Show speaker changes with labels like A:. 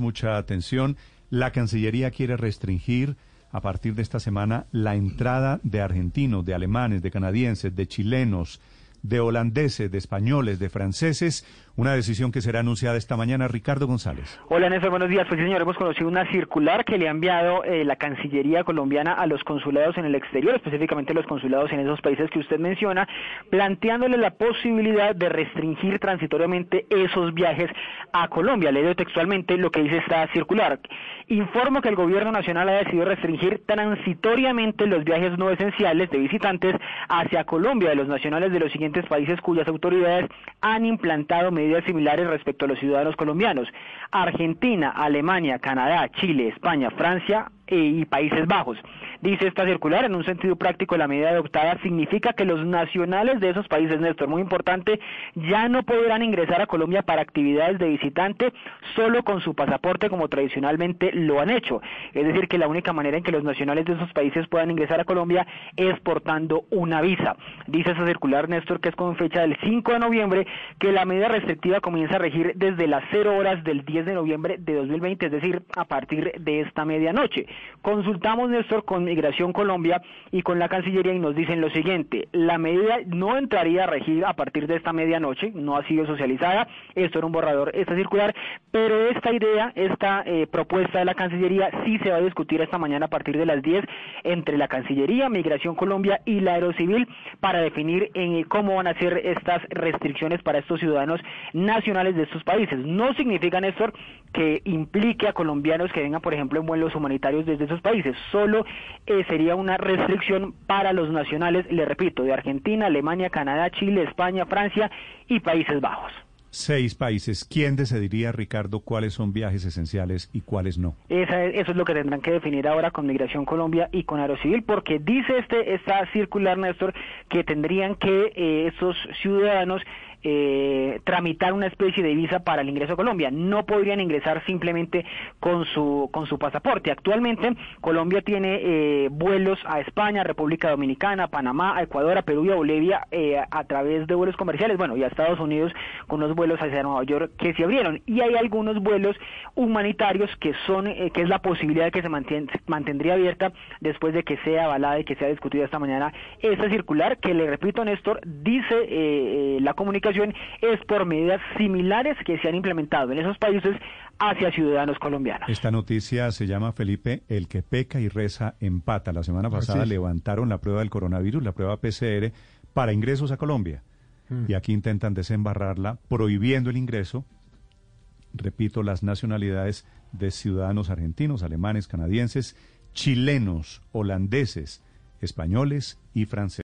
A: mucha atención. La Cancillería quiere restringir a partir de esta semana la entrada de argentinos, de alemanes, de canadienses, de chilenos, de holandeses, de españoles, de franceses, una decisión que será anunciada esta mañana. Ricardo González.
B: Hola, Néstor, buenos días. Pues señor, hemos conocido una circular que le ha enviado eh, la Cancillería colombiana a los consulados en el exterior, específicamente los consulados en esos países que usted menciona, planteándole la posibilidad de restringir transitoriamente esos viajes a Colombia. Leo textualmente lo que dice esta circular. Informo que el Gobierno Nacional ha decidido restringir transitoriamente los viajes no esenciales de visitantes hacia Colombia de los nacionales de los siguientes países cuyas autoridades han implantado medidas similares respecto a los ciudadanos colombianos. Argentina, Alemania, Canadá, Chile, España, Francia y Países Bajos. Dice esta circular, en un sentido práctico, la medida adoptada significa que los nacionales de esos países, Néstor, muy importante, ya no podrán ingresar a Colombia para actividades de visitante solo con su pasaporte como tradicionalmente lo han hecho. Es decir, que la única manera en que los nacionales de esos países puedan ingresar a Colombia es portando una visa. Dice esa circular, Néstor, que es con fecha del 5 de noviembre, que la medida restrictiva comienza a regir desde las 0 horas del 10 de noviembre de 2020, es decir, a partir de esta medianoche. Consultamos, Néstor, con Migración Colombia y con la Cancillería y nos dicen lo siguiente, la medida no entraría a regir a partir de esta medianoche, no ha sido socializada, esto era un borrador, esta circular, pero esta idea, esta eh, propuesta de la Cancillería sí se va a discutir esta mañana a partir de las 10 entre la Cancillería, Migración Colombia y la Aerocivil para definir en cómo van a ser estas restricciones para estos ciudadanos nacionales de estos países. No significa, Néstor, que implique a colombianos que vengan, por ejemplo, en vuelos humanitarios desde esos países. Solo eh, sería una restricción para los nacionales, le repito, de Argentina, Alemania, Canadá, Chile, España, Francia y Países Bajos.
A: Seis países. ¿Quién decidiría, Ricardo, cuáles son viajes esenciales y cuáles no?
B: Esa eso es lo que tendrán que definir ahora con Migración Colombia y con Aerocivil, porque dice este esta circular, Néstor, que tendrían que eh, esos ciudadanos eh, tramitar una especie de visa para el ingreso a Colombia. No podrían ingresar simplemente con su con su pasaporte. Actualmente Colombia tiene eh, vuelos a España, República Dominicana, Panamá, a Ecuador, a Perú y a Bolivia eh, a través de vuelos comerciales. Bueno, y a Estados Unidos con los vuelos hacia Nueva York que se abrieron. Y hay algunos vuelos humanitarios que son eh, que es la posibilidad que se, se mantendría abierta después de que sea avalada y que sea discutida esta mañana esta circular que le repito Néstor dice eh, la comunicación es por medidas similares que se han implementado en esos países hacia ciudadanos colombianos.
A: Esta noticia se llama, Felipe, el que peca y reza empata. La semana pasada levantaron la prueba del coronavirus, la prueba PCR, para ingresos a Colombia. Hmm. Y aquí intentan desembarrarla prohibiendo el ingreso, repito, las nacionalidades de ciudadanos argentinos, alemanes, canadienses, chilenos, holandeses, españoles y franceses.